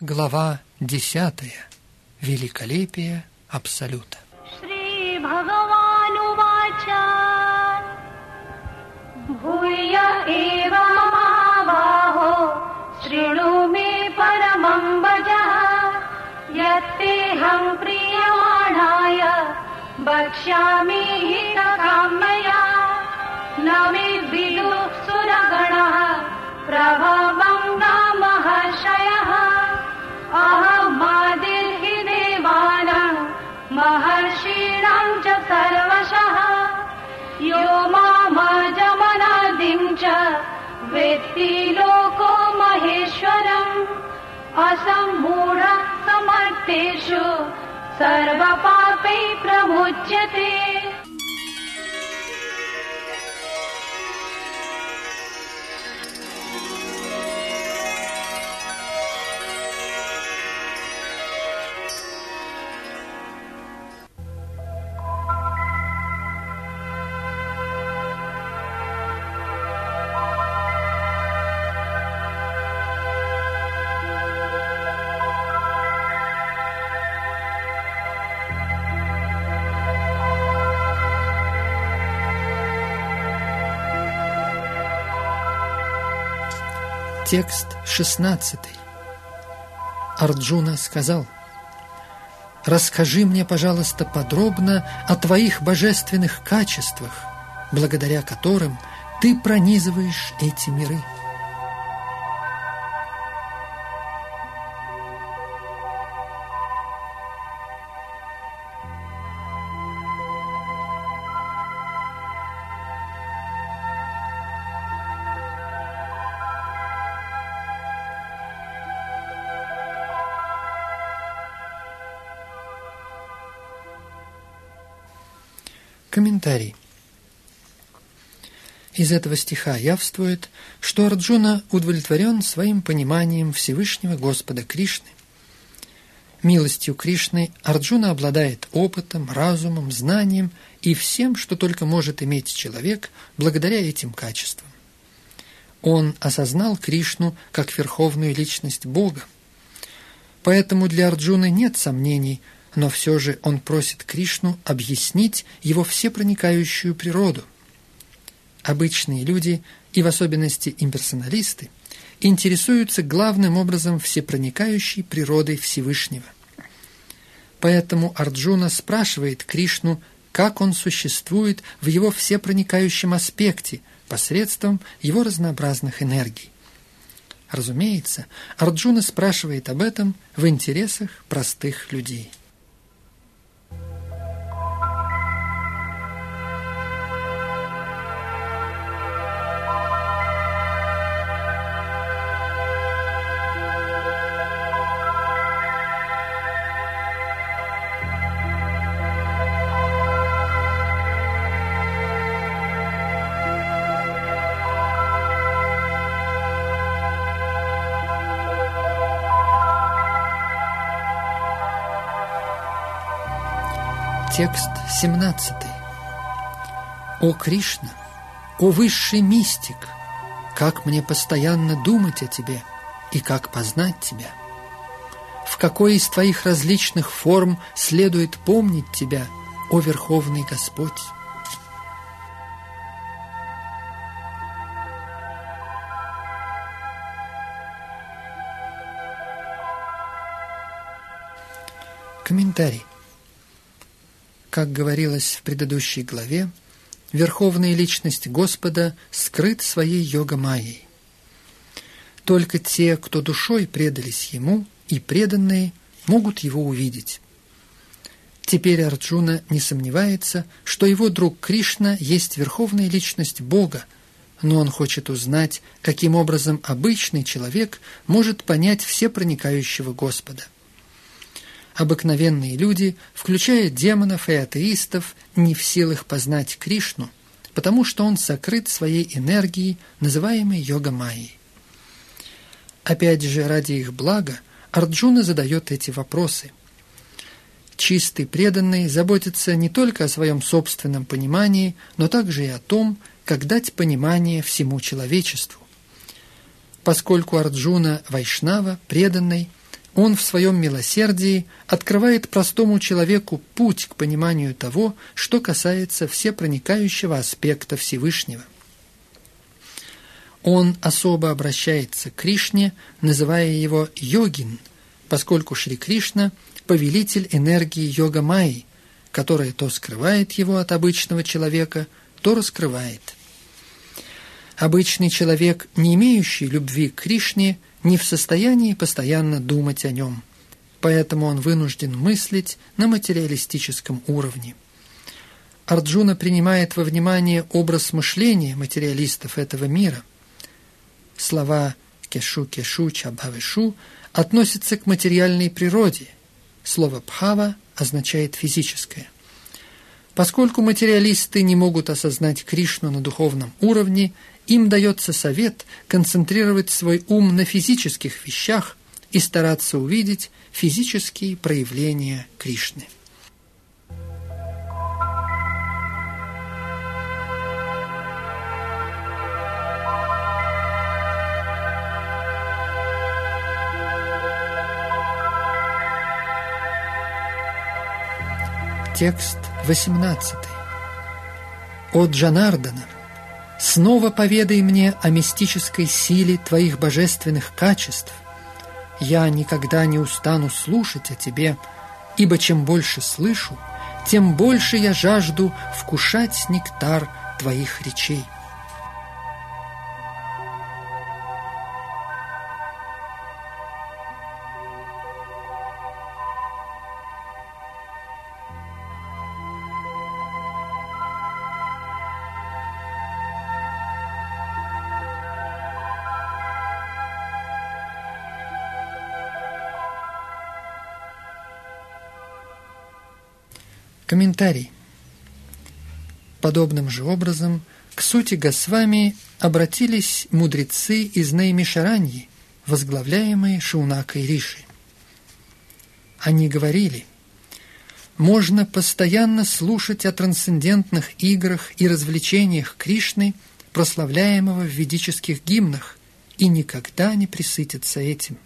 Глава 10. Великолепие Абсолюта. Шри Бхагавану Вача Бхуя Эва Мамабахо Шрину Парамам Баджа Ятте Хам Прияманая Бакшами Хита Каммая Нами Биду Сурагана Прабхавам Намахашая अहमादिर्हि देवानां महर्षीणां च सर्वशः। यो मामजमनादिं च वेत्ति लोको महेश्वरम्। असम्मूढ समर्थेषु सर्वपापै प्रमुच्यते Текст 16. Арджуна сказал, «Расскажи мне, пожалуйста, подробно о твоих божественных качествах, благодаря которым ты пронизываешь эти миры». Комментарий. Из этого стиха явствует, что Арджуна удовлетворен своим пониманием Всевышнего Господа Кришны. Милостью Кришны Арджуна обладает опытом, разумом, знанием и всем, что только может иметь человек благодаря этим качествам. Он осознал Кришну как верховную личность Бога. Поэтому для Арджуны нет сомнений – но все же он просит Кришну объяснить его всепроникающую природу. Обычные люди, и в особенности имперсоналисты, интересуются главным образом всепроникающей природой Всевышнего. Поэтому Арджуна спрашивает Кришну, как он существует в его всепроникающем аспекте посредством его разнообразных энергий. Разумеется, Арджуна спрашивает об этом в интересах простых людей. Текст 17. О Кришна, о высший мистик, как мне постоянно думать о тебе и как познать тебя? В какой из твоих различных форм следует помнить тебя, о Верховный Господь? Комментарий. Как говорилось в предыдущей главе, Верховная Личность Господа скрыт своей йога-майей. Только те, кто душой предались Ему, и преданные, могут Его увидеть. Теперь Арджуна не сомневается, что его друг Кришна есть Верховная Личность Бога, но он хочет узнать, каким образом обычный человек может понять все проникающего Господа – обыкновенные люди, включая демонов и атеистов, не в силах познать Кришну, потому что он сокрыт своей энергией, называемой йога-майей. Опять же, ради их блага, Арджуна задает эти вопросы. Чистый преданный заботится не только о своем собственном понимании, но также и о том, как дать понимание всему человечеству. Поскольку Арджуна Вайшнава, преданный, Он в своем милосердии открывает простому человеку путь к пониманию того, что касается всепроникающего аспекта Всевышнего. Он особо обращается к Кришне, называя его йогин, поскольку Шри Кришна – повелитель энергии йога Майи, которая то скрывает его от обычного человека, то раскрывает. Обычный человек, не имеющий любви к Кришне, не в состоянии постоянно думать о нем, поэтому он вынужден мыслить на материалистическом уровне. Арджуна принимает во внимание образ мышления материалистов этого мира. Слова «кешу-кешу», «чабхавешу» относятся к материальной природе. Слово «пхава» означает «физическое». Поскольку материалисты не могут осознать Кришну на духовном уровне им дается совет концентрировать свой ум на физических вещах и стараться увидеть физические проявления Кришны. Текст 18. От Джанардана – Снова поведай мне о мистической силе твоих божественных качеств. Я никогда не устану слушать о тебе, ибо чем больше слышу, тем больше я жажду вкушать нектар твоих речей. Комментарий. Подобным же образом к сути Госвами обратились мудрецы из Неймишараньи, возглавляемые Шаунакой Риши. Они говорили, можно постоянно слушать о трансцендентных играх и развлечениях Кришны, прославляемого в ведических гимнах, и никогда не присытиться этим.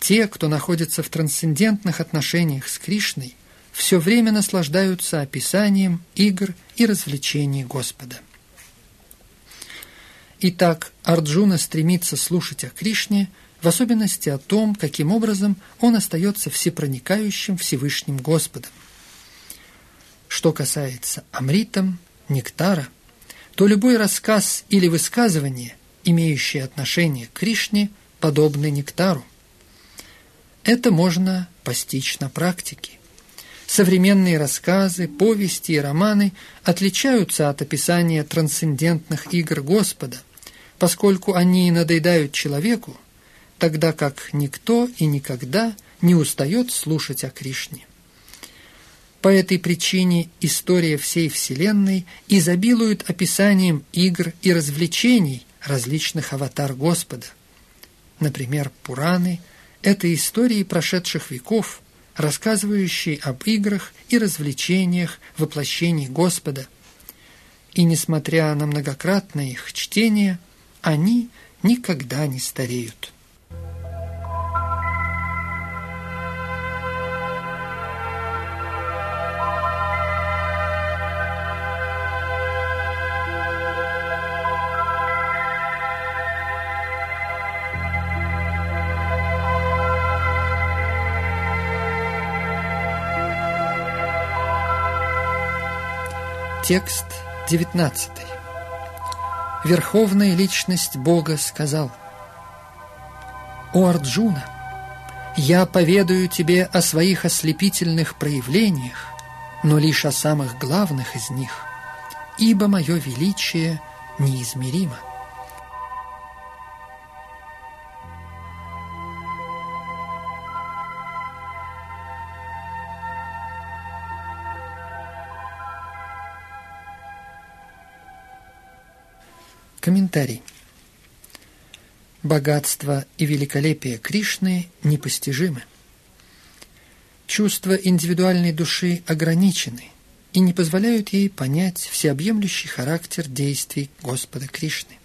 Те, кто находится в трансцендентных отношениях с Кришной, все время наслаждаются описанием игр и развлечений Господа. Итак, Арджуна стремится слушать о Кришне, в особенности о том, каким образом он остается всепроникающим Всевышним Господом. Что касается Амритам, Нектара, то любой рассказ или высказывание, имеющее отношение к Кришне, подобны Нектару. Это можно постичь на практике. Современные рассказы, повести и романы отличаются от описания трансцендентных игр Господа, поскольку они надоедают человеку, тогда как никто и никогда не устает слушать о Кришне. По этой причине история всей Вселенной изобилует описанием игр и развлечений различных аватар Господа. Например, Пураны – это истории прошедших веков – рассказывающий об играх и развлечениях воплощений Господа. И несмотря на многократное их чтение, они никогда не стареют. Текст 19. Верховная личность Бога сказал, «О Арджуна, я поведаю тебе о своих ослепительных проявлениях, но лишь о самых главных из них, ибо мое величие неизмеримо». Комментарий. Богатство и великолепие Кришны непостижимы. Чувства индивидуальной души ограничены и не позволяют ей понять всеобъемлющий характер действий Господа Кришны.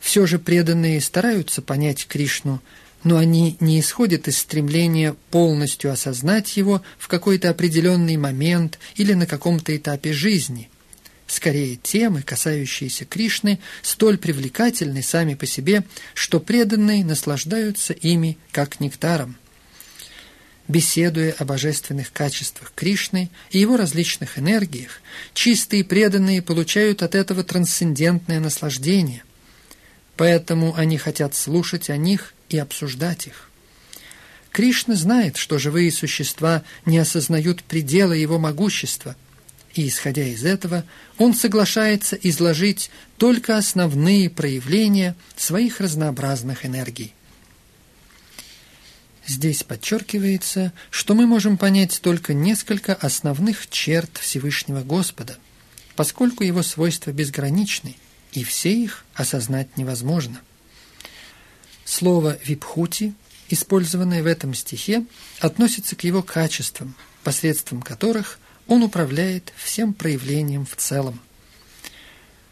Все же преданные стараются понять Кришну, но они не исходят из стремления полностью осознать его в какой-то определенный момент или на каком-то этапе жизни. Скорее, темы, касающиеся Кришны, столь привлекательны сами по себе, что преданные наслаждаются ими как нектаром. Беседуя о божественных качествах Кришны и его различных энергиях, чистые преданные получают от этого трансцендентное наслаждение. Поэтому они хотят слушать о них и обсуждать их. Кришна знает, что живые существа не осознают предела его могущества, и, исходя из этого, он соглашается изложить только основные проявления своих разнообразных энергий. Здесь подчеркивается, что мы можем понять только несколько основных черт Всевышнего Господа, поскольку его свойства безграничны, и все их осознать невозможно. Слово «випхути», использованное в этом стихе, относится к его качествам, посредством которых он управляет всем проявлением в целом.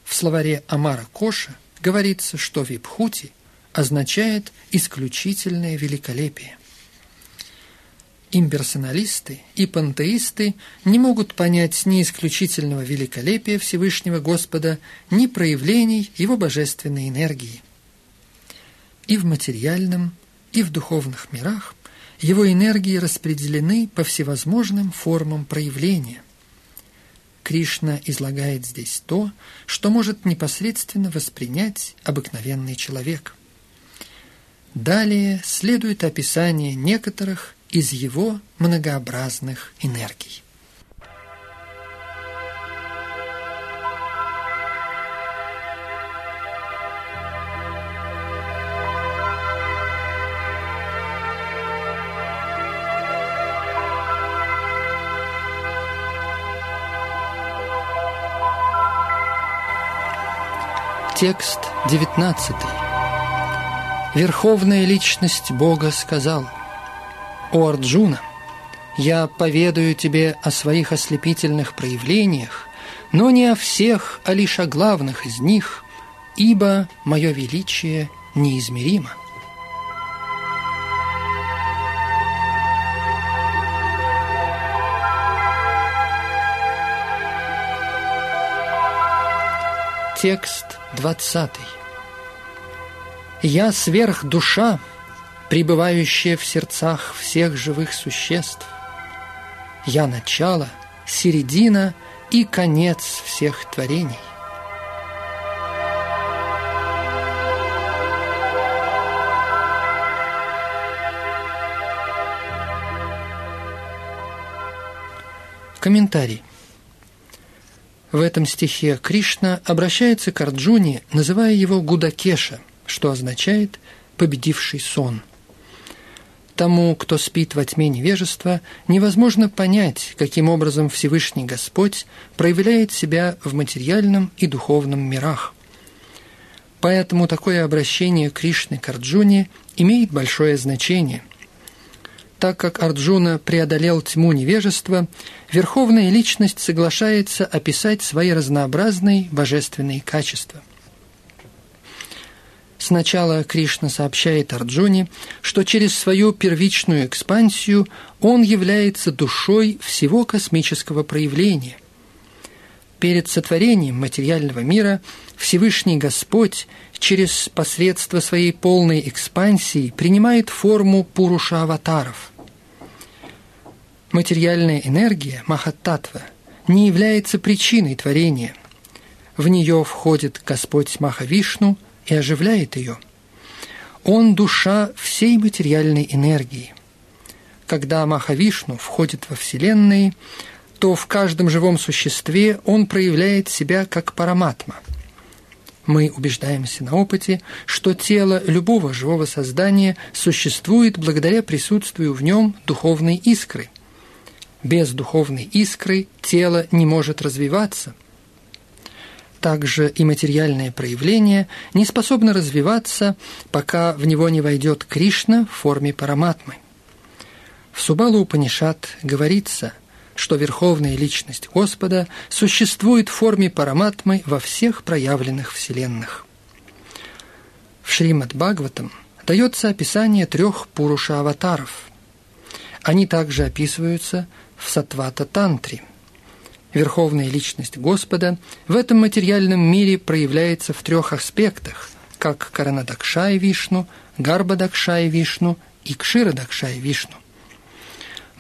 В словаре Амара Коша говорится, что «випхути» означает «исключительное великолепие». Имперсоналисты и пантеисты не могут понять ни исключительного великолепия Всевышнего Господа, ни проявлений Его божественной энергии и в материальном, и в духовных мирах его энергии распределены по всевозможным формам проявления. Кришна излагает здесь то, что может непосредственно воспринять обыкновенный человек. Далее следует описание некоторых из его многообразных энергий. Текст 19. Верховная личность Бога сказал, «О Арджуна, я поведаю тебе о своих ослепительных проявлениях, но не о всех, а лишь о главных из них, ибо мое величие неизмеримо». Текст 20. «Я сверхдуша, пребывающая в сердцах всех живых существ. Я начало, середина и конец всех творений». Комментарий. В этом стихе Кришна обращается к Арджуне, называя его Гудакеша, что означает «победивший сон». Тому, кто спит во тьме невежества, невозможно понять, каким образом Всевышний Господь проявляет себя в материальном и духовном мирах. Поэтому такое обращение Кришны к Арджуне имеет большое значение. Так как Арджуна преодолел тьму невежества, Верховная Личность соглашается описать свои разнообразные божественные качества. Сначала Кришна сообщает Арджуне, что через свою первичную экспансию он является душой всего космического проявления. Перед сотворением материального мира Всевышний Господь через посредство своей полной экспансии принимает форму Пуруша-аватаров. Материальная энергия, Махаттатва, не является причиной творения. В нее входит Господь Махавишну и оживляет ее. Он – душа всей материальной энергии. Когда Махавишну входит во Вселенные, то в каждом живом существе он проявляет себя как параматма – мы убеждаемся на опыте, что тело любого живого создания существует благодаря присутствию в нем духовной искры. Без духовной искры тело не может развиваться. Также и материальное проявление не способно развиваться, пока в него не войдет Кришна в форме параматмы. В Субалу Упанишат говорится – что Верховная Личность Господа существует в форме параматмы во всех проявленных вселенных. В Шримад Бхагаватам дается описание трех Пуруша-аватаров. Они также описываются в Сатвата-тантре. Верховная личность Господа в этом материальном мире проявляется в трех аспектах, как Каранадакшай Вишну, Гарбадакшай Вишну и Кширадакшай Вишну.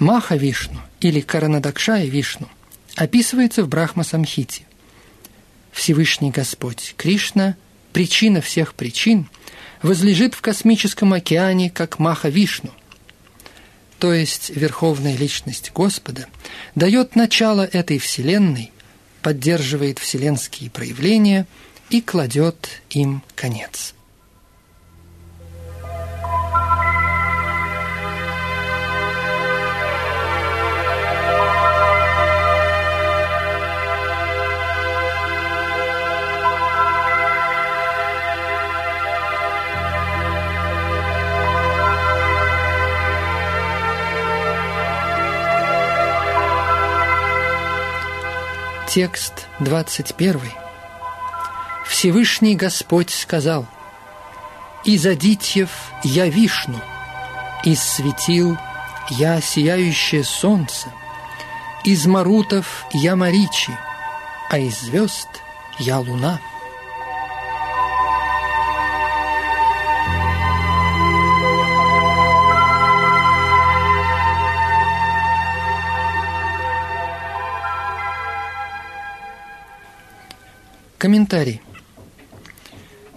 Маха Вишну или Каранадакшай Вишну описывается в Брахма Самхите. Всевышний Господь Кришна, причина всех причин, возлежит в космическом океане, как Маха Вишну. То есть Верховная Личность Господа дает начало этой Вселенной, поддерживает вселенские проявления и кладет им конец. Текст 21. Всевышний Господь сказал, «Из Адитьев я Вишну, из светил я сияющее солнце, из Марутов я Маричи, а из звезд я Луна». Комментарий.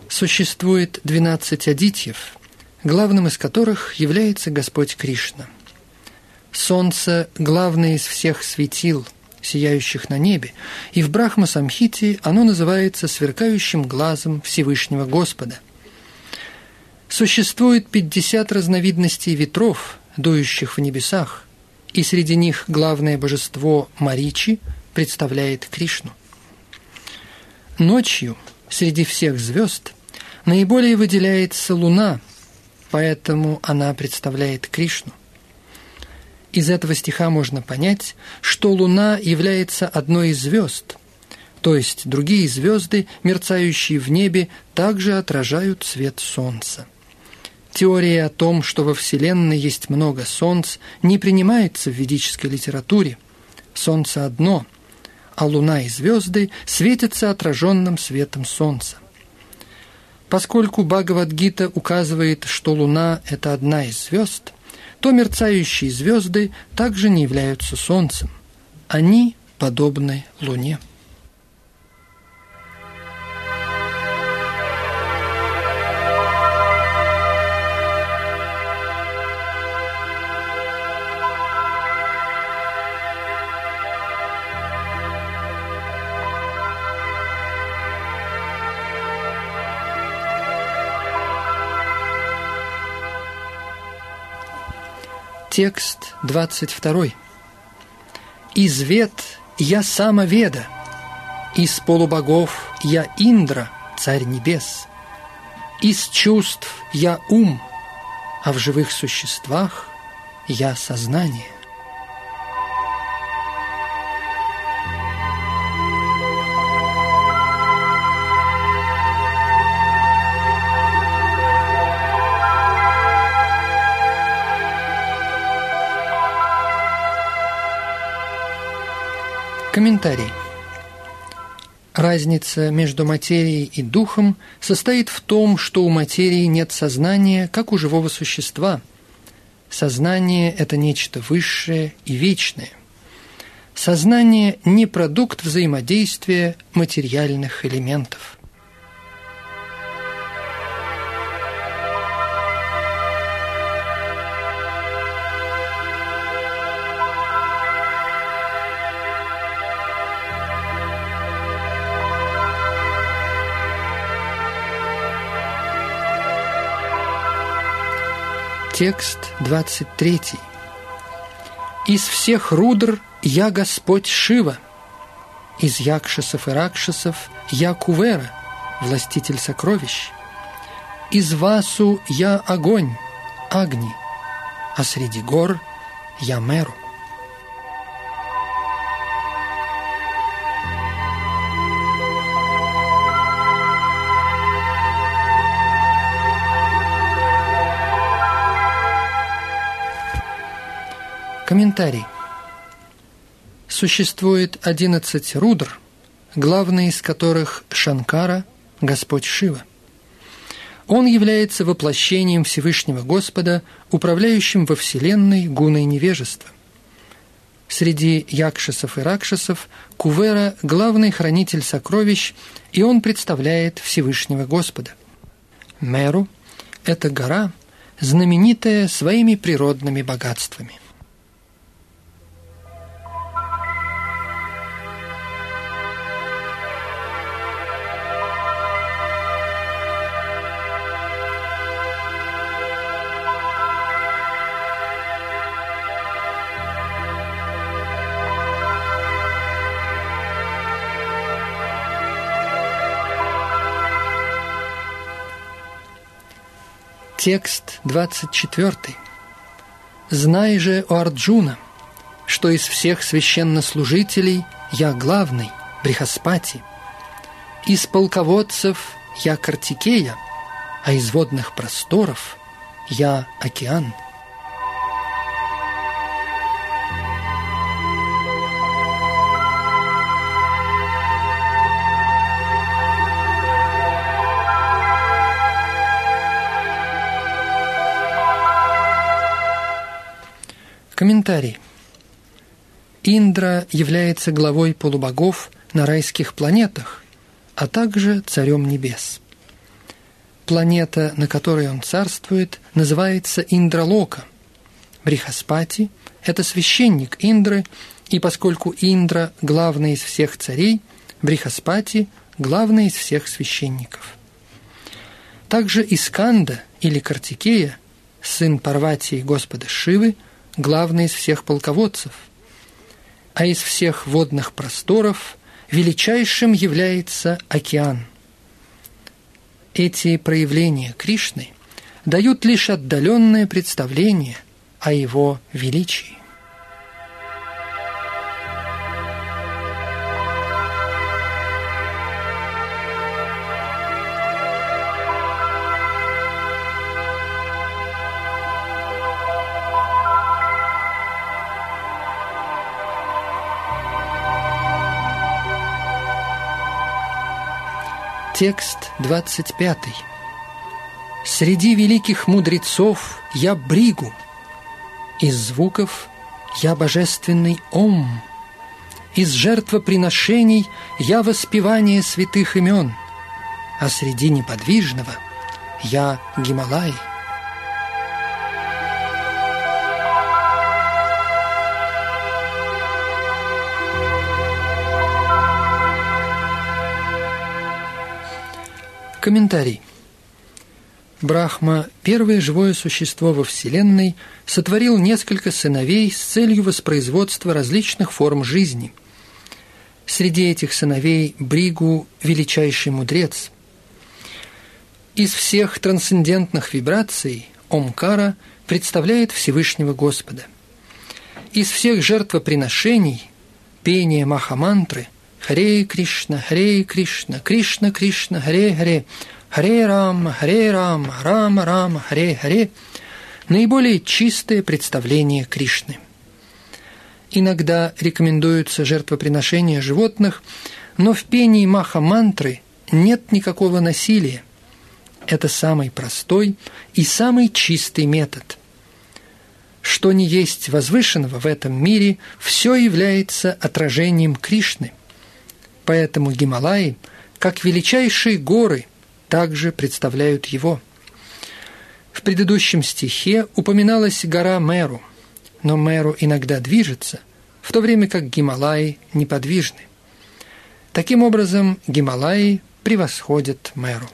Существует 12 адитьев, главным из которых является Господь Кришна. Солнце – главное из всех светил, сияющих на небе, и в Брахма-самхите оно называется сверкающим глазом Всевышнего Господа. Существует 50 разновидностей ветров, дующих в небесах, и среди них главное божество Маричи представляет Кришну. Ночью среди всех звезд наиболее выделяется Луна, поэтому она представляет Кришну. Из этого стиха можно понять, что Луна является одной из звезд, то есть другие звезды, мерцающие в небе, также отражают свет Солнца. Теория о том, что во Вселенной есть много Солнц, не принимается в ведической литературе. Солнце одно – а луна и звезды светятся отраженным светом солнца. Поскольку Бхагавадгита указывает, что луна – это одна из звезд, то мерцающие звезды также не являются солнцем. Они подобны луне. Текст 22. «Из вет я самоведа, из полубогов я Индра, царь небес, из чувств я ум, а в живых существах я сознание». Комментарий. Разница между материей и духом состоит в том, что у материи нет сознания, как у живого существа. Сознание – это нечто высшее и вечное. Сознание – не продукт взаимодействия материальных элементов – Текст 23. «Из всех рудр я Господь Шива, из якшисов и ракшисов я Кувера, властитель сокровищ. Из Васу я огонь, Агни, а среди гор я Меру. Комментарий. Существует одиннадцать рудр, главный из которых Шанкара, Господь Шива. Он является воплощением Всевышнего Господа, управляющим во Вселенной гуной невежества. Среди якшасов и ракшасов Кувера – главный хранитель сокровищ, и он представляет Всевышнего Господа. Меру – это гора, знаменитая своими природными богатствами. Текст 24. «Знай же, о Арджуна, что из всех священнослужителей я главный, Брихаспати, из полководцев я Картикея, а из водных просторов я океан». Комментарий. Индра является главой полубогов на райских планетах, а также царем небес. Планета, на которой он царствует, называется Индралока. Брихаспати – это священник Индры, и поскольку Индра – главный из всех царей, Брихаспати – главный из всех священников. Также Исканда или Картикея, сын Парватии Господа Шивы – главный из всех полководцев, а из всех водных просторов величайшим является океан. Эти проявления Кришны дают лишь отдаленное представление о его величии. Текст 25. «Среди великих мудрецов я бригу, из звуков я божественный ом, из жертвоприношений я воспевание святых имен, а среди неподвижного я Гималай». Комментарий. Брахма, первое живое существо во Вселенной, сотворил несколько сыновей с целью воспроизводства различных форм жизни. Среди этих сыновей Бригу – величайший мудрец. Из всех трансцендентных вибраций Омкара представляет Всевышнего Господа. Из всех жертвоприношений – пение Махамантры – Харе Кришна, Харе Кришна, Кришна Кришна, Харе Харе, Харе Рам, Харе Рам, Рам Рам, Харе Харе – наиболее чистое представление Кришны. Иногда рекомендуются жертвоприношения животных, но в пении маха-мантры нет никакого насилия. Это самый простой и самый чистый метод. Что не есть возвышенного в этом мире, все является отражением Кришны – Поэтому Гималаи, как величайшие горы, также представляют его. В предыдущем стихе упоминалась гора Меру, но Меру иногда движется, в то время как Гималаи неподвижны. Таким образом, Гималаи превосходят Меру.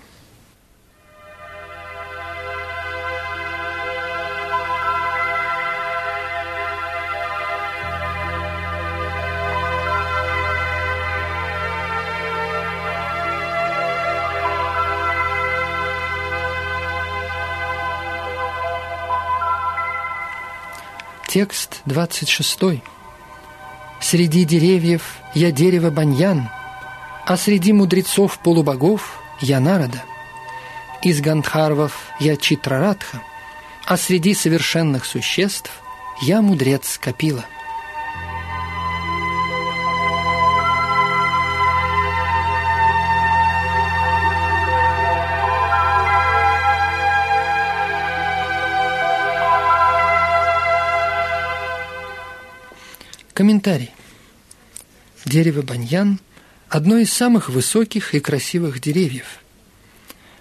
Текст 26. «Среди деревьев я дерево баньян, а среди мудрецов полубогов я народа. Из гандхарвов я читрарадха, а среди совершенных существ я мудрец Капила. Комментарий. Дерево баньян – одно из самых высоких и красивых деревьев.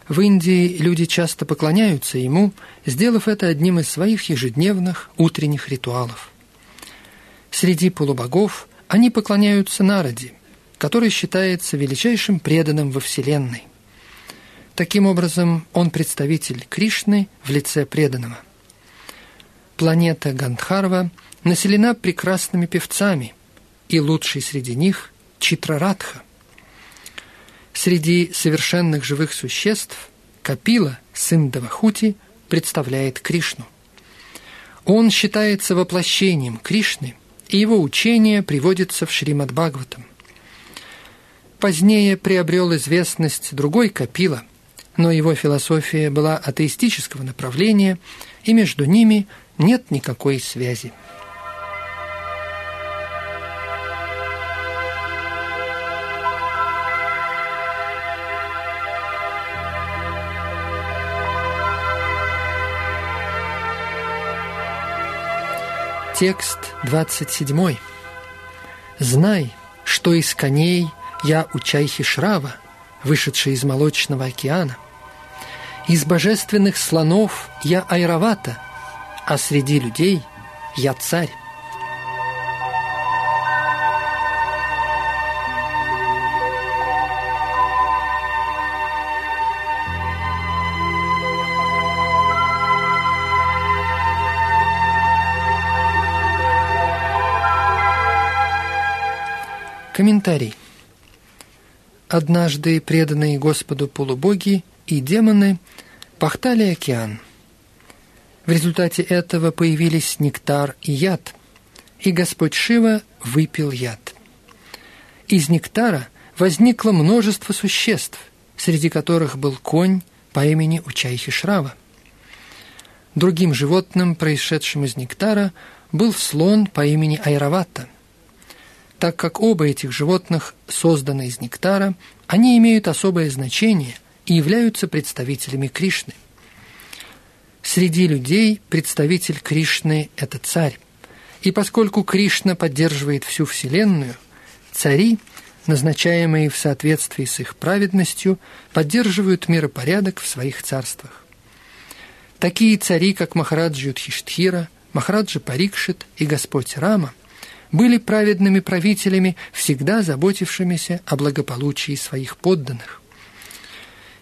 В Индии люди часто поклоняются ему, сделав это одним из своих ежедневных утренних ритуалов. Среди полубогов они поклоняются Нараде, который считается величайшим преданным во Вселенной. Таким образом, он представитель Кришны в лице преданного. Планета Гандхарва – населена прекрасными певцами, и лучший среди них – Читрарадха. Среди совершенных живых существ Капила, сын Давахути, представляет Кришну. Он считается воплощением Кришны, и его учение приводится в Шримад Бхагаватам. Позднее приобрел известность другой Капила, но его философия была атеистического направления, и между ними нет никакой связи. Текст 27. «Знай, что из коней я у Чайхи Шрава, вышедший из молочного океана. Из божественных слонов я Айравата, а среди людей я царь. Комментарий. Однажды преданные Господу полубоги и демоны пахтали океан. В результате этого появились нектар и яд, и Господь Шива выпил яд. Из нектара возникло множество существ, среди которых был конь по имени Учайхи Шрава. Другим животным, происшедшим из нектара, был слон по имени Айравата – так как оба этих животных созданы из нектара, они имеют особое значение и являются представителями Кришны. Среди людей представитель Кришны – это царь. И поскольку Кришна поддерживает всю Вселенную, цари, назначаемые в соответствии с их праведностью, поддерживают миропорядок в своих царствах. Такие цари, как Махараджа Юдхиштхира, Махараджа Парикшит и Господь Рама – были праведными правителями, всегда заботившимися о благополучии своих подданных.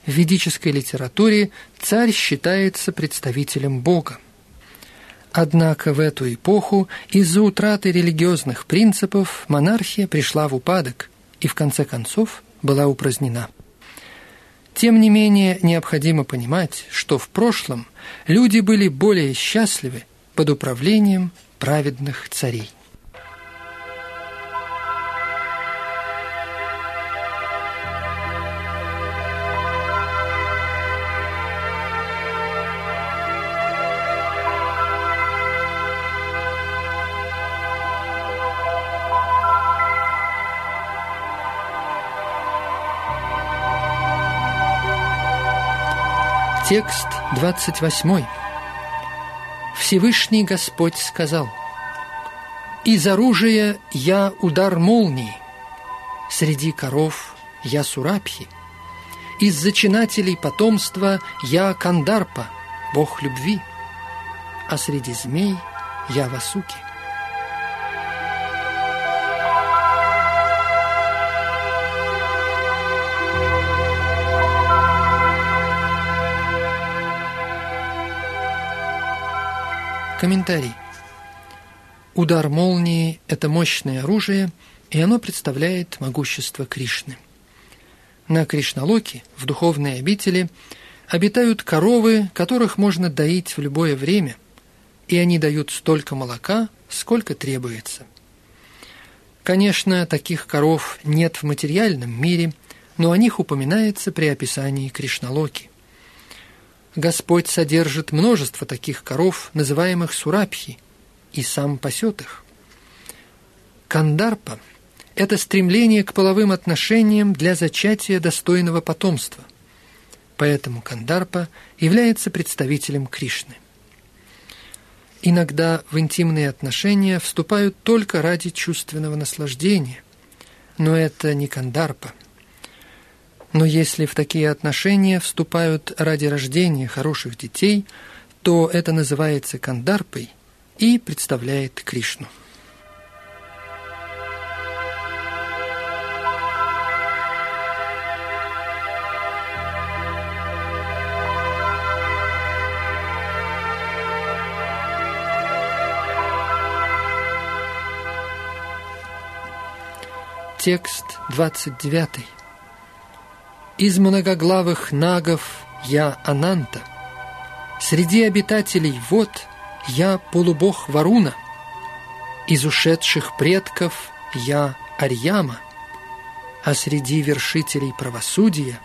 В ведической литературе царь считается представителем Бога. Однако в эту эпоху из-за утраты религиозных принципов монархия пришла в упадок и в конце концов была упразднена. Тем не менее, необходимо понимать, что в прошлом люди были более счастливы под управлением праведных царей. Текст 28. Всевышний Господь сказал, «Из оружия я удар молнии, среди коров я Сурабхи, из зачинателей потомства я Кандарпа, бог любви, а среди змей я Васуки». Комментарий. Удар молнии – это мощное оружие, и оно представляет могущество Кришны. На Кришналоке, в духовной обители, обитают коровы, которых можно доить в любое время, и они дают столько молока, сколько требуется. Конечно, таких коров нет в материальном мире, но о них упоминается при описании Кришналоки. Господь содержит множество таких коров, называемых сурабхи, и сам пасет их. Кандарпа – это стремление к половым отношениям для зачатия достойного потомства. Поэтому Кандарпа является представителем Кришны. Иногда в интимные отношения вступают только ради чувственного наслаждения, но это не Кандарпа. Но если в такие отношения вступают ради рождения хороших детей, то это называется Кандарпой и представляет Кришну. Текст 29. Из многоглавых нагов я Ананта. Среди обитателей вод я полубог Варуна. Из ушедших предков я Арьяма. А среди вершителей правосудия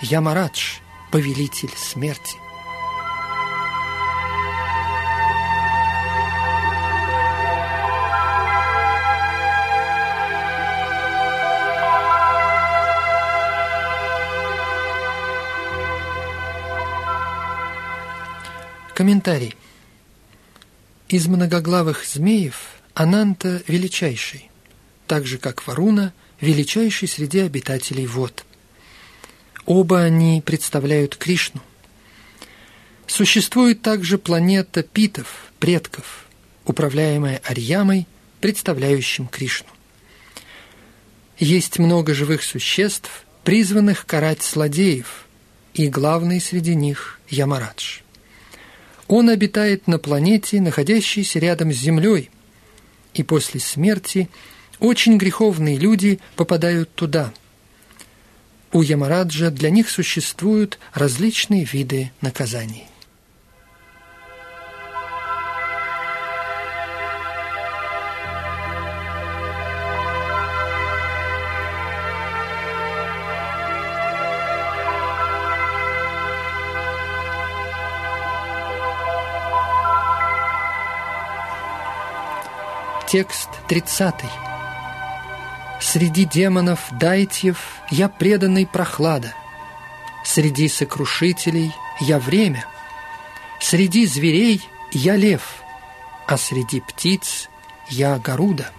я Марадж, повелитель смерти. Комментарий. Из многоглавых змеев Ананта величайший, так же как Варуна величайший среди обитателей вод. Оба они представляют Кришну. Существует также планета Питов, предков, управляемая Арьямой, представляющим Кришну. Есть много живых существ, призванных карать злодеев, и главный среди них – Ямарадж – он обитает на планете, находящейся рядом с Землей, и после смерти очень греховные люди попадают туда. У Ямараджа для них существуют различные виды наказаний. Текст 30. Среди демонов дайтьев я преданный прохлада, Среди сокрушителей я время, Среди зверей я лев, А среди птиц я Гаруда.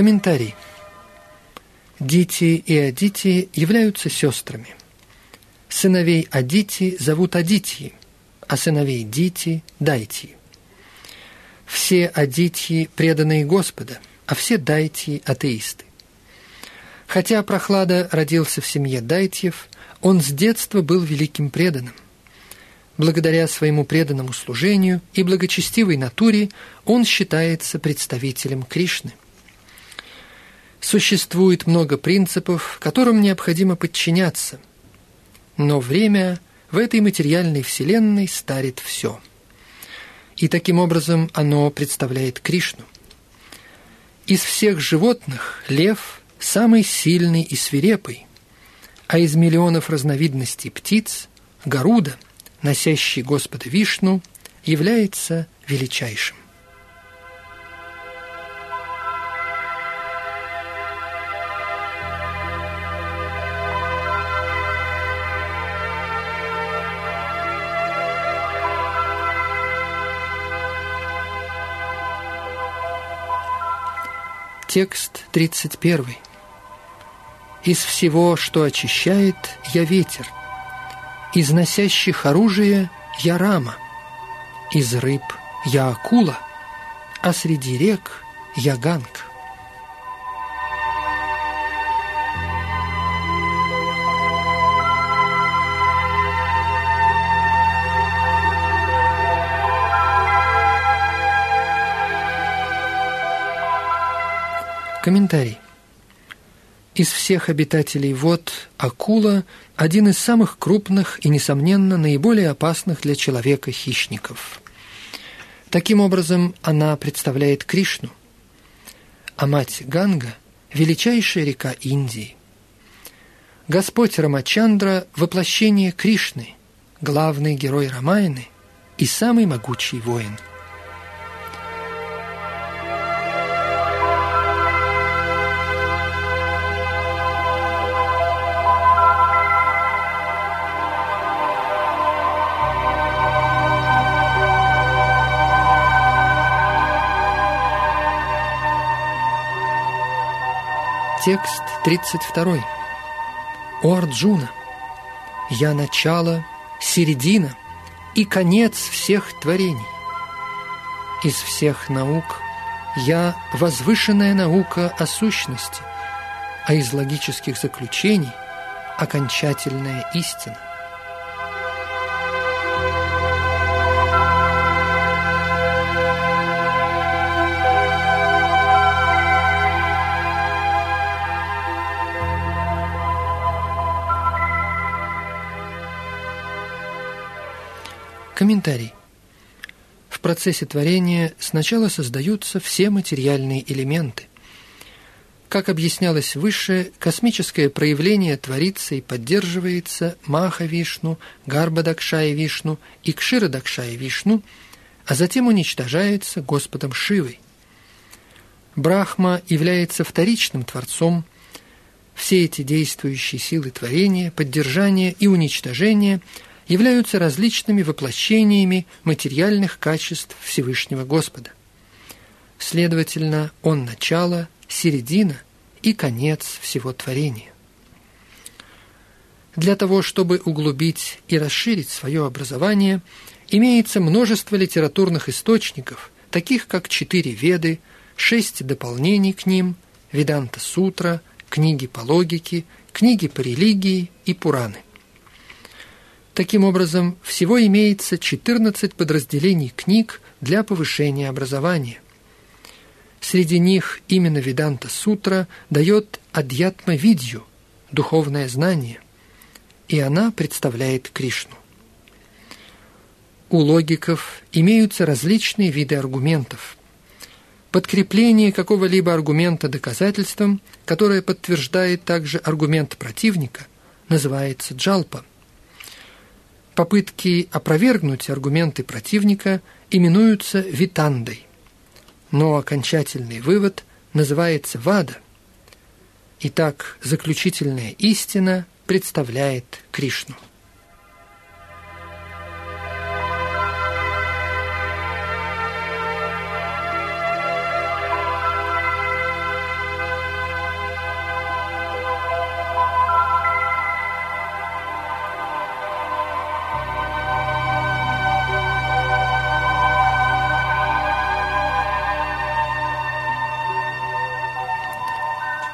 Комментарий. Дити и Адити являются сестрами. Сыновей Адити зовут Адити, а сыновей Дити – Дайти. Все Адити – преданные Господа, а все Дайти – атеисты. Хотя Прохлада родился в семье Дайтьев, он с детства был великим преданным. Благодаря своему преданному служению и благочестивой натуре он считается представителем Кришны. Существует много принципов, которым необходимо подчиняться. Но время в этой материальной вселенной старит все. И таким образом оно представляет Кришну. Из всех животных лев самый сильный и свирепый, а из миллионов разновидностей птиц Гаруда, носящий Господа Вишну, является величайшим. Текст 31. «Из всего, что очищает, я ветер, из носящих оружие я рама, из рыб я акула, а среди рек я ганг». Комментарий. Из всех обитателей вод акула – один из самых крупных и, несомненно, наиболее опасных для человека хищников. Таким образом, она представляет Кришну, а мать Ганга – величайшая река Индии. Господь Рамачандра – воплощение Кришны, главный герой Рамаяны и самый могучий воин – Текст 32. О Арджуна, я начало, середина и конец всех творений. Из всех наук я возвышенная наука о сущности, а из логических заключений – окончательная истина. Комментарий. В процессе творения сначала создаются все материальные элементы. Как объяснялось выше, космическое проявление творится и поддерживается Маха-Вишну, Гарбадакшая-Вишну и Кширадакшая-Вишну, а затем уничтожается Господом Шивой. Брахма является вторичным творцом. Все эти действующие силы творения, поддержания и уничтожения – являются различными воплощениями материальных качеств Всевышнего Господа. Следовательно, Он начало, середина и конец всего творения. Для того, чтобы углубить и расширить свое образование, имеется множество литературных источников, таких как четыре Веды, шесть дополнений к ним, Веданта-сутра, книги по логике, книги по религии и Пураны. Таким образом, всего имеется 14 подразделений книг для повышения образования. Среди них именно Веданта Сутра дает Адьятма Видью, духовное знание, и она представляет Кришну. У логиков имеются различные виды аргументов. Подкрепление какого-либо аргумента доказательством, которое подтверждает также аргумент противника, называется джалпа. Попытки опровергнуть аргументы противника именуются витандой, но окончательный вывод называется вада. Итак, заключительная истина представляет Кришну.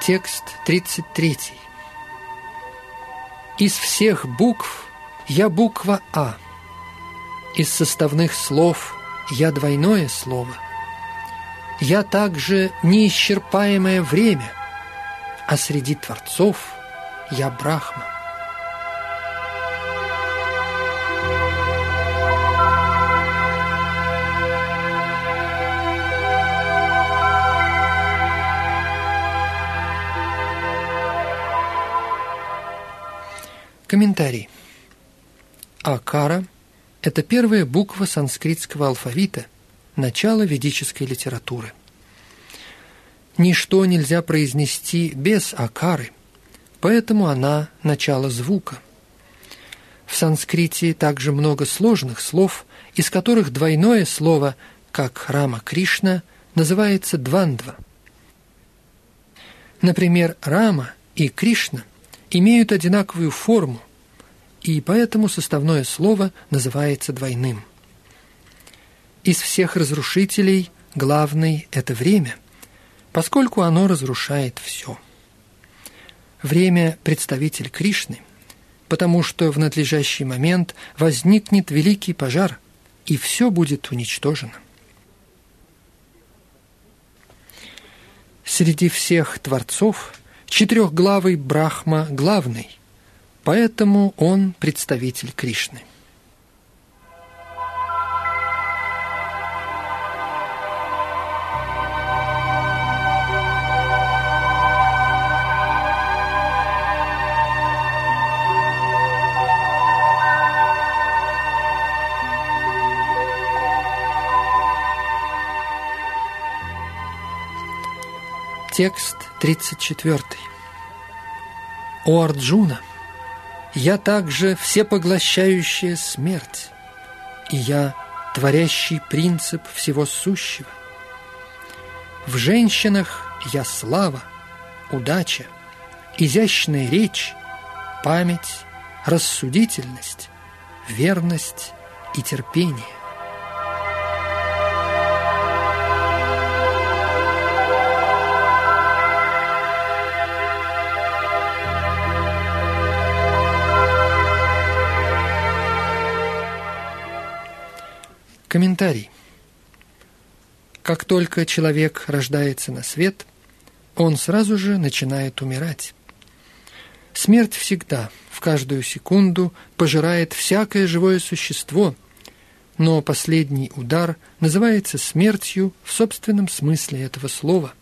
Текст 33. Из всех букв я буква А. Из составных слов я двойное слово. Я также неисчерпаемое время, а среди творцов я Брахма. Комментарий. Акара – это первая буква санскритского алфавита, начало ведической литературы. Ничто нельзя произнести без акары, поэтому она – начало звука. В санскрите также много сложных слов, из которых двойное слово, как Рама Кришна, называется двандва. Например, Рама и Кришна – имеют одинаковую форму, и поэтому составное слово называется двойным. Из всех разрушителей главный – это время, поскольку оно разрушает все. Время – представитель Кришны, потому что в надлежащий момент возникнет великий пожар, и все будет уничтожено. Среди всех творцов – Четырехглавый Брахма главный, поэтому он представитель Кришны. Текст 34. О Арджуна, я также всепоглощающая смерть, и я творящий принцип всего сущего. В женщинах я слава, удача, изящная речь, память, рассудительность, верность и терпение. Комментарий. Как только человек рождается на свет, он сразу же начинает умирать. Смерть всегда, в каждую секунду, пожирает всякое живое существо, но последний удар называется смертью в собственном смысле этого слова.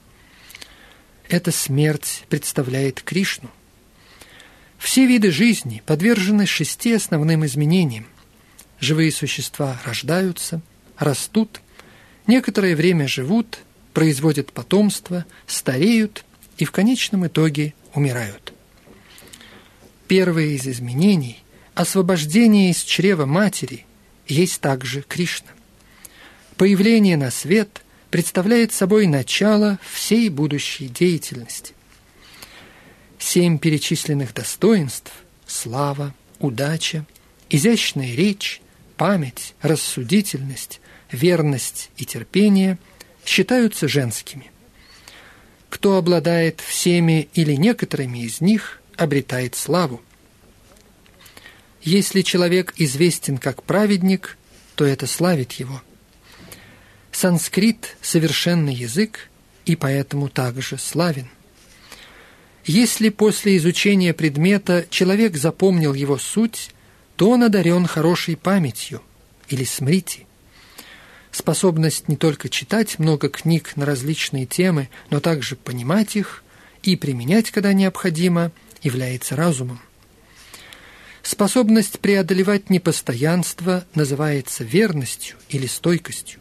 Эта смерть представляет Кришну. Все виды жизни подвержены шести основным изменениям живые существа рождаются, растут, некоторое время живут, производят потомство, стареют и в конечном итоге умирают. Первое из изменений – освобождение из чрева матери – есть также Кришна. Появление на свет представляет собой начало всей будущей деятельности. Семь перечисленных достоинств – слава, удача, изящная речь, память, рассудительность, верность и терпение считаются женскими. Кто обладает всеми или некоторыми из них, обретает славу. Если человек известен как праведник, то это славит его. Санскрит – совершенный язык и поэтому также славен. Если после изучения предмета человек запомнил его суть, то он одарен хорошей памятью или смрити. Способность не только читать много книг на различные темы, но также понимать их и применять, когда необходимо, является разумом. Способность преодолевать непостоянство называется верностью или стойкостью.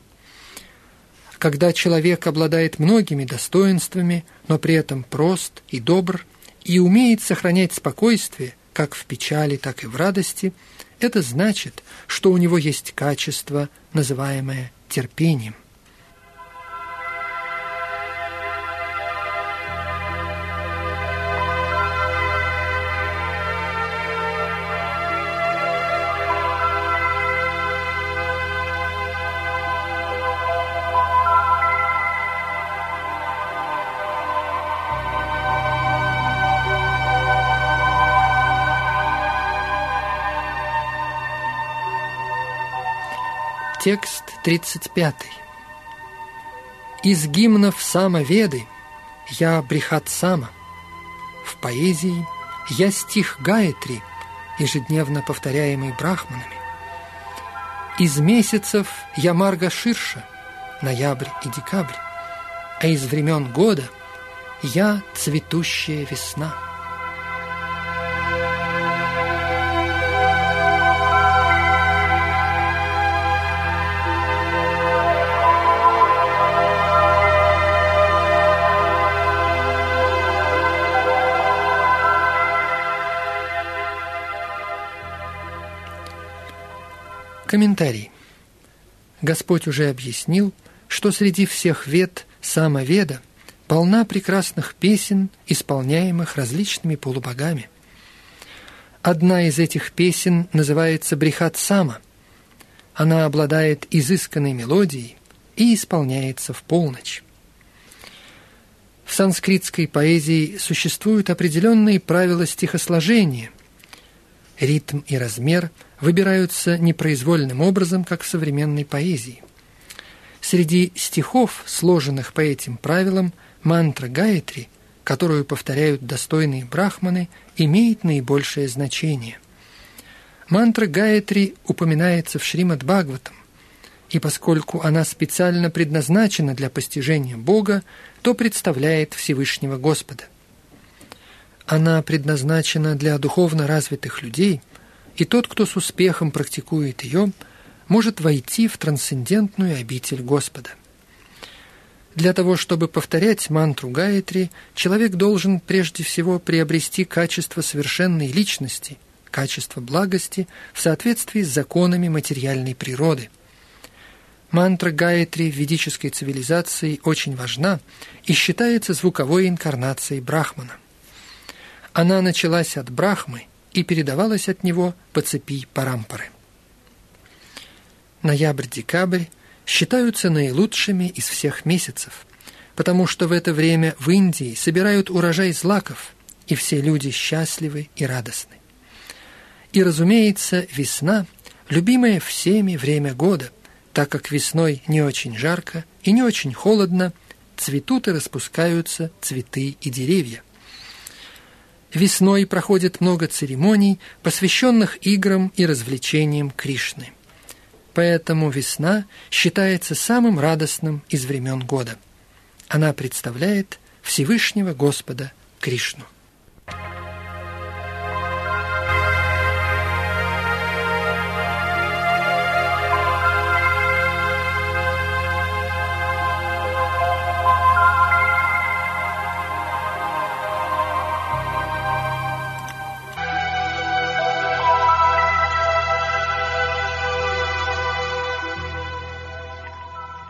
Когда человек обладает многими достоинствами, но при этом прост и добр, и умеет сохранять спокойствие – как в печали, так и в радости, это значит, что у него есть качество, называемое терпением. Текст 35. Из гимнов Самоведы я Брихат Сама. В поэзии я стих Гаятри, ежедневно повторяемый брахманами. Из месяцев я Марга Ширша, ноябрь и декабрь, а из времен года я цветущая весна. Комментарий. Господь уже объяснил, что среди всех вед самоведа полна прекрасных песен, исполняемых различными полубогами. Одна из этих песен называется «Брихат Сама». Она обладает изысканной мелодией и исполняется в полночь. В санскритской поэзии существуют определенные правила стихосложения. Ритм и размер – выбираются непроизвольным образом, как в современной поэзии. Среди стихов, сложенных по этим правилам, мантра Гаятри которую повторяют достойные брахманы, имеет наибольшее значение. Мантра Гаятри упоминается в Шримад Бхагаватам, и поскольку она специально предназначена для постижения Бога, то представляет Всевышнего Господа. Она предназначена для духовно развитых людей, и тот, кто с успехом практикует ее, может войти в трансцендентную обитель Господа. Для того, чтобы повторять мантру Гаятри, человек должен прежде всего приобрести качество совершенной личности, качество благости в соответствии с законами материальной природы. Мантра Гаятри в ведической цивилизации очень важна и считается звуковой инкарнацией Брахмана. Она началась от Брахмы и передавалась от него по цепи Парампары. Ноябрь-декабрь – считаются наилучшими из всех месяцев, потому что в это время в Индии собирают урожай злаков, и все люди счастливы и радостны. И, разумеется, весна – любимое всеми время года, так как весной не очень жарко и не очень холодно, цветут и распускаются цветы и деревья. Весной проходит много церемоний, посвященных играм и развлечениям Кришны – Поэтому весна считается самым радостным из времен года. Она представляет Всевышнего Господа Кришну.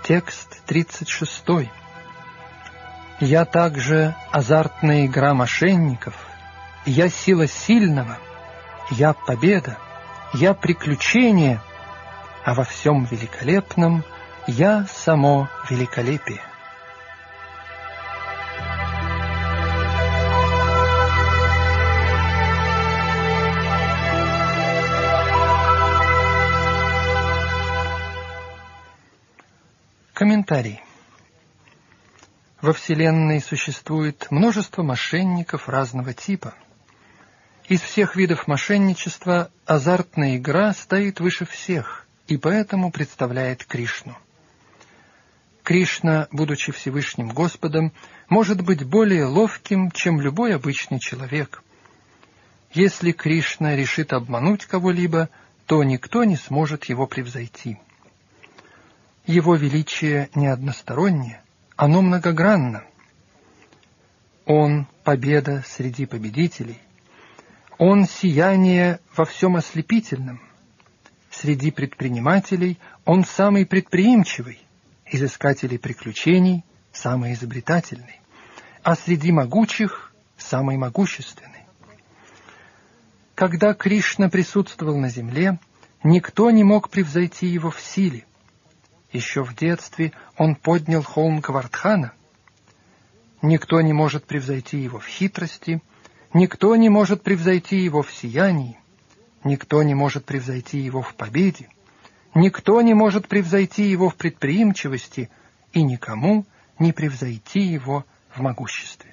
Текст 36. «Я также азартная игра мошенников, я сила сильного, я победа, я приключение, а во всем великолепном я само великолепие». Комментарий. Во Вселенной существует множество мошенников разного типа. Из всех видов мошенничества азартная игра стоит выше всех и поэтому представляет Кришну. Кришна, будучи Всевышним Господом, может быть более ловким, чем любой обычный человек. Если Кришна решит обмануть кого-либо, то никто не сможет его превзойти. Его величие не одностороннее, оно многогранно. Он — победа среди победителей. Он — сияние во всем ослепительном. Среди предпринимателей он самый предприимчивый, из искателей приключений — самый изобретательный, а среди могучих — самый могущественный. Когда Кришна присутствовал на земле, никто не мог превзойти его в силе — еще в детстве он поднял холм Квартхана. Никто не может превзойти его в хитрости, никто не может превзойти его в сиянии, никто не может превзойти его в победе, никто не может превзойти его в предприимчивости и никому не превзойти его в могуществе.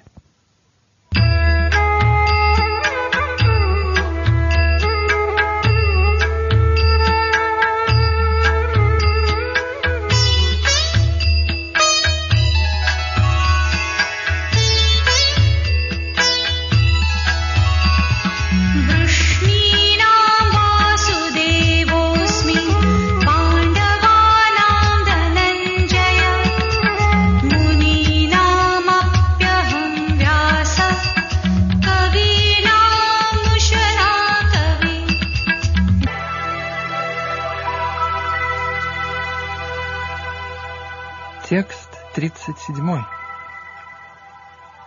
37.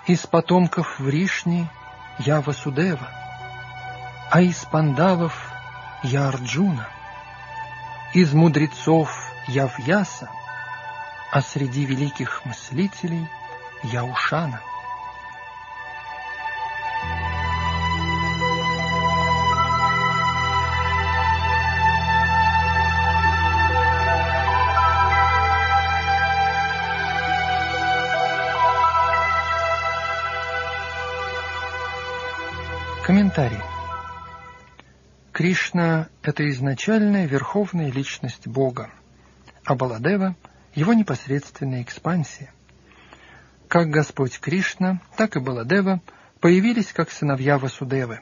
Из потомков Вришни я Васудева, а из пандавов я Арджуна, из мудрецов я Вьяса, а среди великих мыслителей я Ушана. Кришна – это изначальная верховная личность Бога, а Баладева – его непосредственная экспансия. Как Господь Кришна, так и Баладева появились как сыновья Васудевы.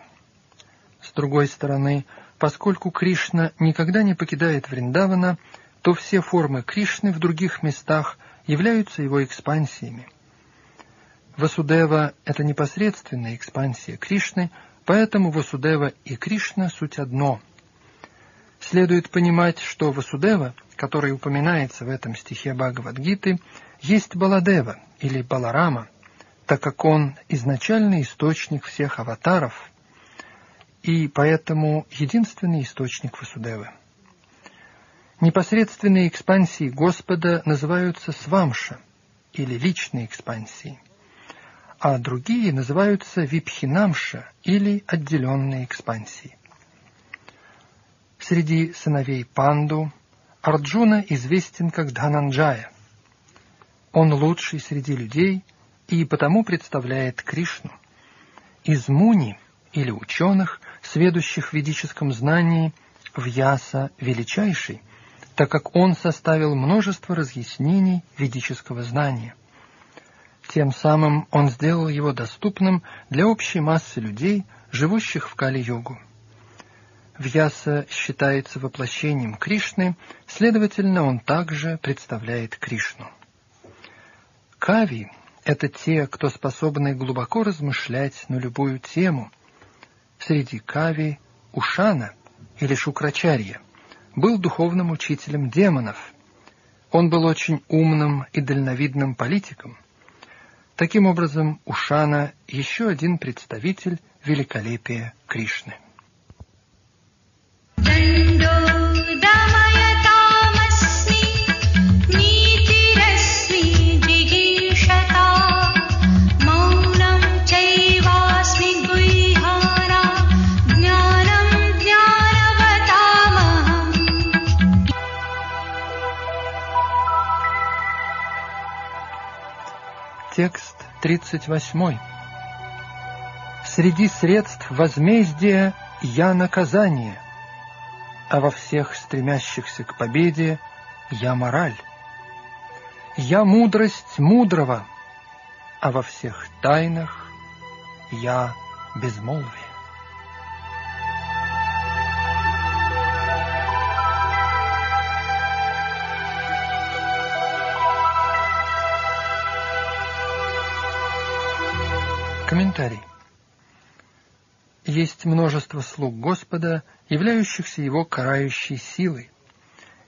С другой стороны, поскольку Кришна никогда не покидает Вриндавана, то все формы Кришны в других местах являются его экспансиями. Васудева – это непосредственная экспансия Кришны, поэтому Васудева и Кришна – суть одно. Следует понимать, что Васудева, который упоминается в этом стихе Бхагавадгиты, есть Баладева или Баларама, так как он изначальный источник всех аватаров и поэтому единственный источник Васудевы. Непосредственные экспансии Господа называются свамша или личные экспансии, а другие называются випхинамша или отделенные экспансии. Среди сыновей Панду Арджуна известен как Дхананджая. Он лучший среди людей и потому представляет Кришну. Из муни или ученых, сведущих в ведическом знании, Вьяса величайший – так как он составил множество разъяснений ведического знания. Тем самым он сделал его доступным для общей массы людей, живущих в Кали-йогу. Вьяса считается воплощением Кришны, следовательно, он также представляет Кришну. Кави — это те, кто способны глубоко размышлять на любую тему. Среди кави — Ушана или Шукрачарья — был духовным учителем демонов. Он был очень умным и дальновидным политиком. Таким образом, Ушана – еще один представитель великолепия Кришны. 38. Среди средств возмездия я наказание, а во всех стремящихся к победе я мораль. Я мудрость мудрого, а во всех тайнах я безмолвие. Комментарий. Есть множество слуг Господа, являющихся Его карающей силой,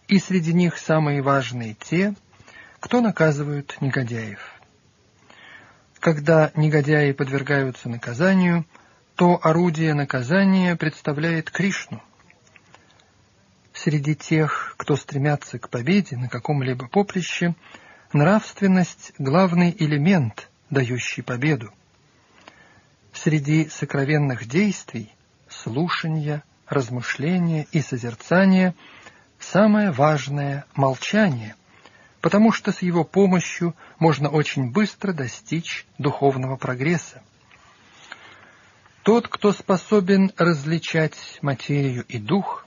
и среди них самые важные те, кто наказывают негодяев. Когда негодяи подвергаются наказанию, то орудие наказания представляет Кришну. Среди тех, кто стремятся к победе на каком-либо поприще, нравственность – главный элемент, дающий победу. Среди сокровенных действий – слушания, размышления и созерцания – самое важное – молчание, потому что с его помощью можно очень быстро достичь духовного прогресса. Тот, кто способен различать материю и дух,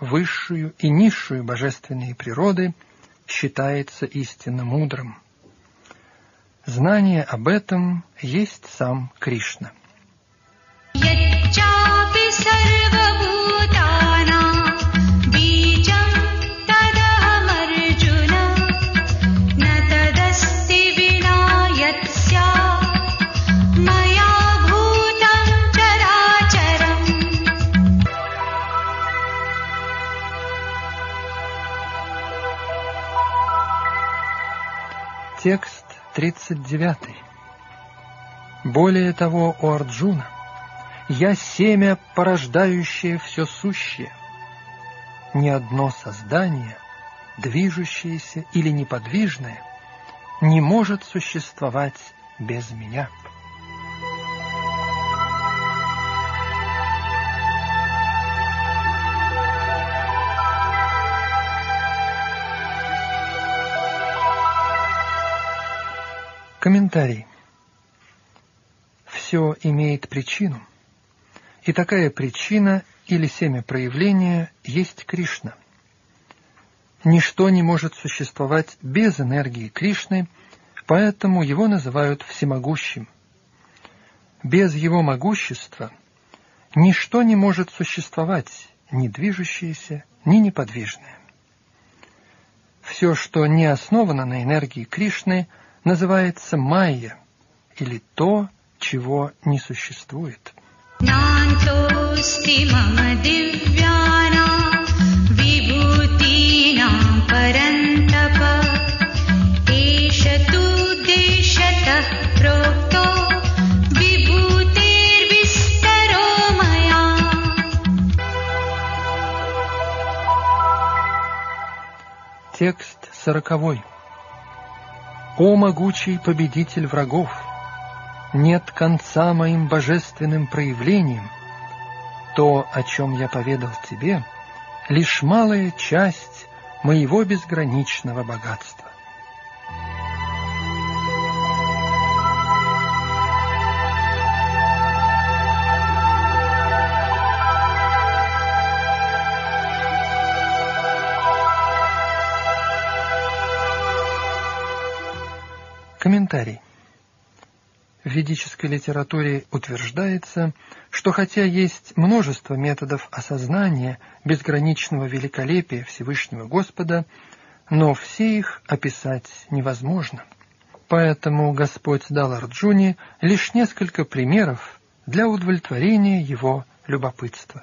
высшую и низшую божественные природы, считается истинно мудрым. Знание об этом есть сам Кришна. Текст 39. Более того, у Арджуна я семя, порождающее все сущее. Ни одно создание, движущееся или неподвижное, не может существовать без меня. Комментарий. Все имеет причину – И такая причина или семя проявления есть Кришна. Ничто не может существовать без энергии Кришны, поэтому его называют всемогущим. Без его могущества ничто не может существовать, ни движущееся, ни неподвижное. Все, что не основано на энергии Кришны, называется майя, или то, чего не существует. Текст сороковой. О могучий победитель врагов! нет конца моим божественным проявлениям. То, о чем я поведал тебе, лишь малая часть моего безграничного богатства. Ведической литературе утверждается, что хотя есть множество методов осознания безграничного великолепия Всевышнего Господа, но все их описать невозможно. Поэтому Господь дал Арджуне лишь несколько примеров для удовлетворения его любопытства.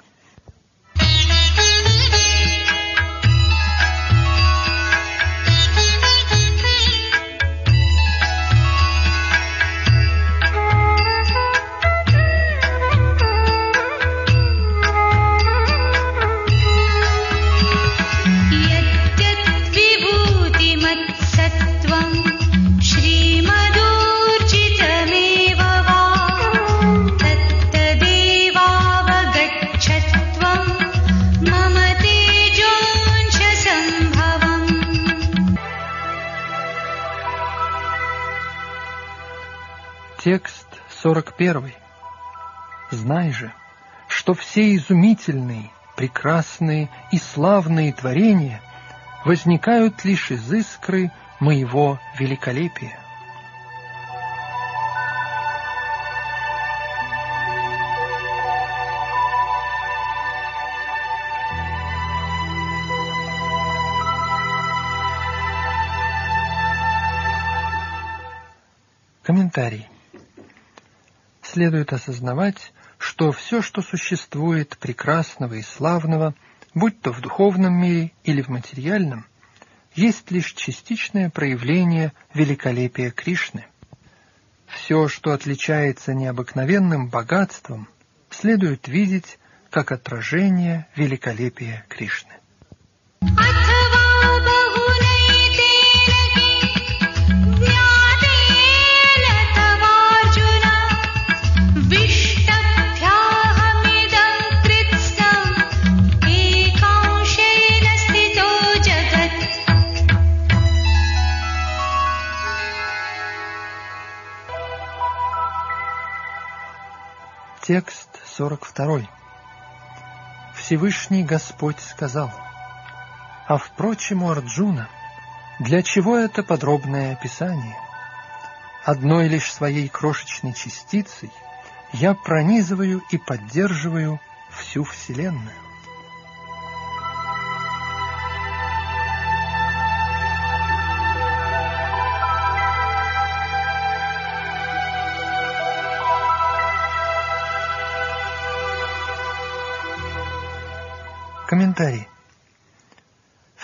Текст 41. Знай же, что все изумительные, прекрасные и славные творения возникают лишь из искры моего великолепия. Комментарий следует осознавать, что все, что существует прекрасного и славного, будь то в духовном мире или в материальном, есть лишь частичное проявление великолепия Кришны. Все, что отличается необыкновенным богатством, следует видеть как отражение великолепия Кришны. Текст 42. Всевышний Господь сказал, «А впрочем, у Арджуна, для чего это подробное описание? Одной лишь своей крошечной частицей я пронизываю и поддерживаю всю Вселенную.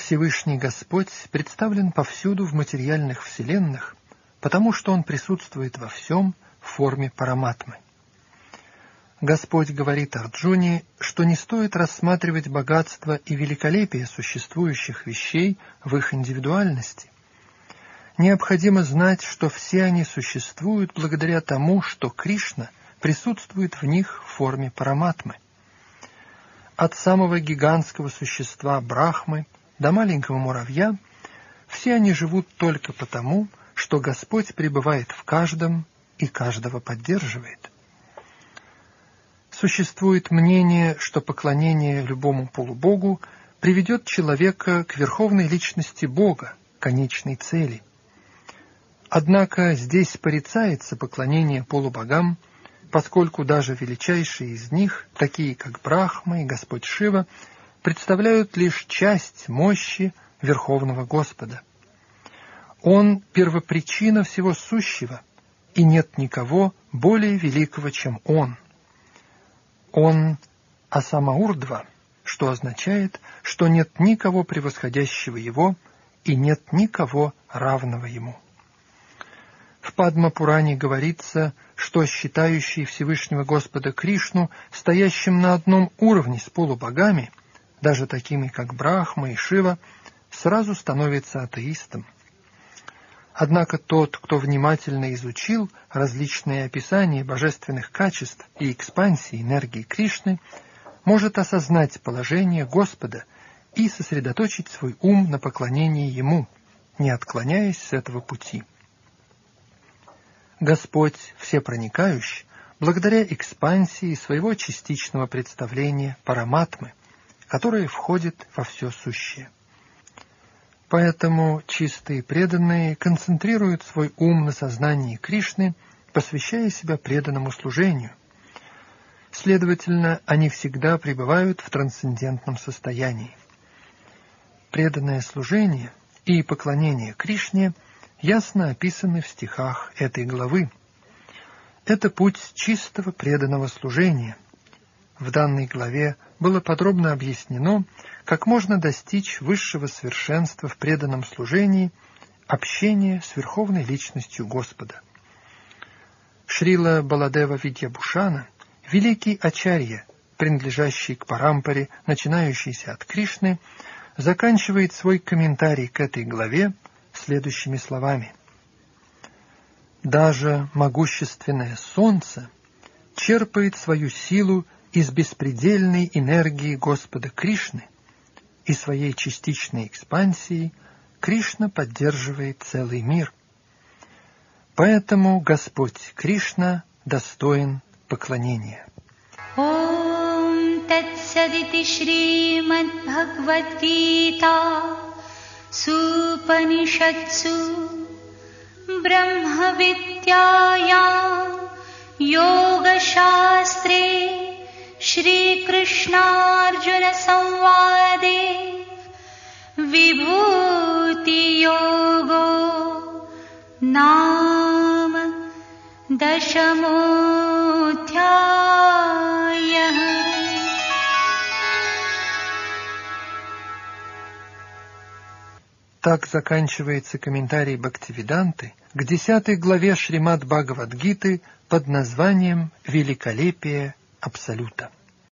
Всевышний Господь представлен повсюду в материальных вселенных, потому что Он присутствует во всем в форме параматмы. Господь говорит Арджуне, что не стоит рассматривать богатство и великолепие существующих вещей в их индивидуальности. Необходимо знать, что все они существуют благодаря тому, что Кришна присутствует в них в форме параматмы – от самого гигантского существа Брахмы до маленького муравья, все они живут только потому, что Господь пребывает в каждом и каждого поддерживает. Существует мнение, что поклонение любому полубогу приведет человека к верховной личности Бога, конечной цели. Однако здесь порицается поклонение полубогам, поскольку даже величайшие из них, такие как Брахма и Господь Шива, представляют лишь часть мощи Верховного Господа. Он – первопричина всего сущего, и нет никого более великого, чем Он. Он – Асамаурдва, что означает, что нет никого превосходящего Его и нет никого равного Ему. В Падма-Пуране говорится, что считающий Всевышнего Господа Кришну стоящим на одном уровне с полубогами, даже такими как Брахма и Шива, сразу становится атеистом. Однако тот, кто внимательно изучил различные описания божественных качеств и экспансии энергии Кришны, может осознать положение Господа и сосредоточить свой ум на поклонении Ему, не отклоняясь с этого пути. Господь всепроникающий, благодаря экспансии своего частичного представления параматмы, которое входит во все сущее. Поэтому чистые преданные концентрируют свой ум на сознании Кришны, посвящая себя преданному служению. Следовательно, они всегда пребывают в трансцендентном состоянии. Преданное служение и поклонение Кришне ясно описаны в стихах этой главы. Это путь чистого преданного служения. В данной главе было подробно объяснено, как можно достичь высшего совершенства в преданном служении, общения с Верховной Личностью Господа. Шрила Баладева Видьябушана, великий ачарья, принадлежащий к парампаре, начинающийся от Кришны, заканчивает свой комментарий к этой главе следующими словами. Даже могущественное солнце черпает свою силу из беспредельной энергии Господа Кришны – и своей частичной экспансией Кришна поддерживает целый мир. Поэтому Господь Кришна достоин поклонения. Ом Татсадити Шримад Бхагавадгита Супанишатсу Брахма Видяям Йога Шастре श्रीकृष्णार्जुनसंवादे विभूतियोगो नाम दशमोऽध्यायः Так заканчивается комментарий Бхактивиданты к десятой главе Шримад Бхагавадгиты под названием «Великолепие Абсолюта».